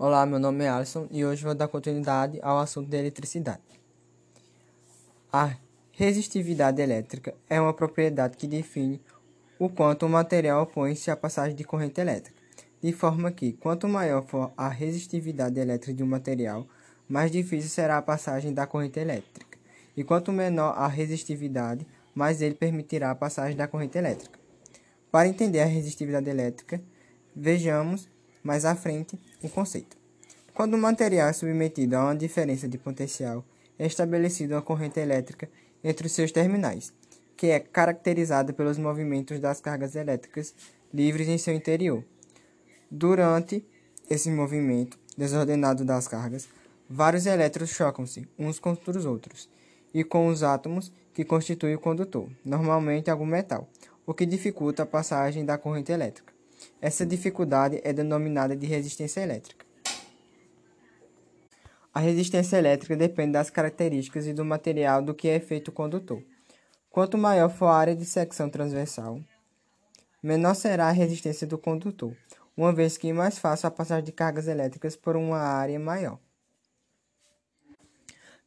Olá, meu nome é Alisson e hoje vou dar continuidade ao assunto da eletricidade. A resistividade elétrica é uma propriedade que define o quanto o material opõe-se à passagem de corrente elétrica, de forma que, quanto maior for a resistividade elétrica de um material, mais difícil será a passagem da corrente elétrica, e quanto menor a resistividade, mais ele permitirá a passagem da corrente elétrica. Para entender a resistividade elétrica, vejamos mais à frente o conceito. Quando o material é submetido a uma diferença de potencial, é estabelecida uma corrente elétrica entre os seus terminais, que é caracterizada pelos movimentos das cargas elétricas livres em seu interior. Durante esse movimento desordenado das cargas, vários elétrons chocam-se uns contra os outros e com os átomos que constituem o condutor, normalmente algum metal, o que dificulta a passagem da corrente elétrica. Essa dificuldade é denominada de resistência elétrica. A resistência elétrica depende das características e do material do que é feito o condutor. Quanto maior for a área de secção transversal, menor será a resistência do condutor, uma vez que é mais fácil a passagem de cargas elétricas por uma área maior.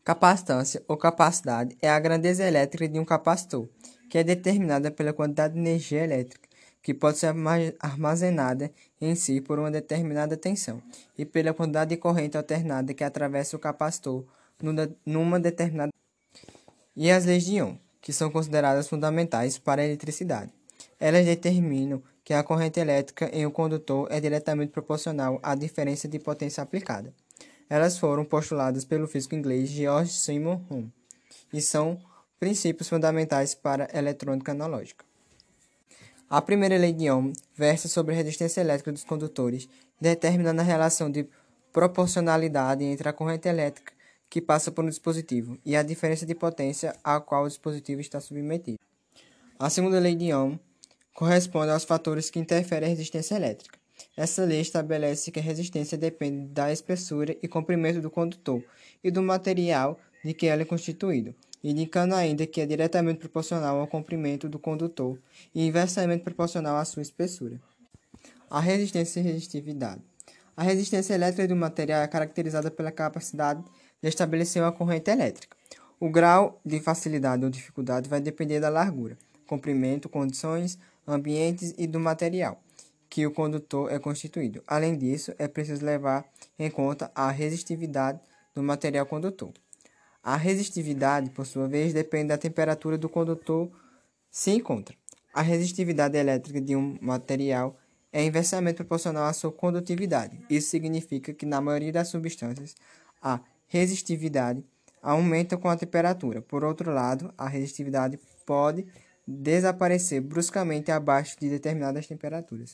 Capacitância ou capacidade é a grandeza elétrica de um capacitor, que é determinada pela quantidade de energia elétrica que pode ser armazenada em si por uma determinada tensão e pela quantidade de corrente alternada que atravessa o capacitor numa determinada e as leis de Ohm, que são consideradas fundamentais para a eletricidade. Elas determinam que a corrente elétrica em um condutor é diretamente proporcional à diferença de potência aplicada. Elas foram postuladas pelo físico inglês George Simon Ohm e são princípios fundamentais para a eletrônica analógica. A primeira lei de Ohm versa sobre a resistência elétrica dos condutores, determinando a relação de proporcionalidade entre a corrente elétrica que passa por um dispositivo e a diferença de potência a qual o dispositivo está submetido. A segunda lei de Ohm corresponde aos fatores que interferem a resistência elétrica. Essa lei estabelece que a resistência depende da espessura e comprimento do condutor e do material de que ela é constituído indicando ainda que é diretamente proporcional ao comprimento do condutor e inversamente proporcional à sua espessura. A resistência e resistividade. A resistência elétrica um material é caracterizada pela capacidade de estabelecer uma corrente elétrica. O grau de facilidade ou dificuldade vai depender da largura, comprimento, condições, ambientes e do material que o condutor é constituído. Além disso, é preciso levar em conta a resistividade do material condutor. A resistividade, por sua vez, depende da temperatura do condutor se encontra. A resistividade elétrica de um material é inversamente proporcional à sua condutividade. Isso significa que, na maioria das substâncias, a resistividade aumenta com a temperatura. Por outro lado, a resistividade pode desaparecer bruscamente abaixo de determinadas temperaturas.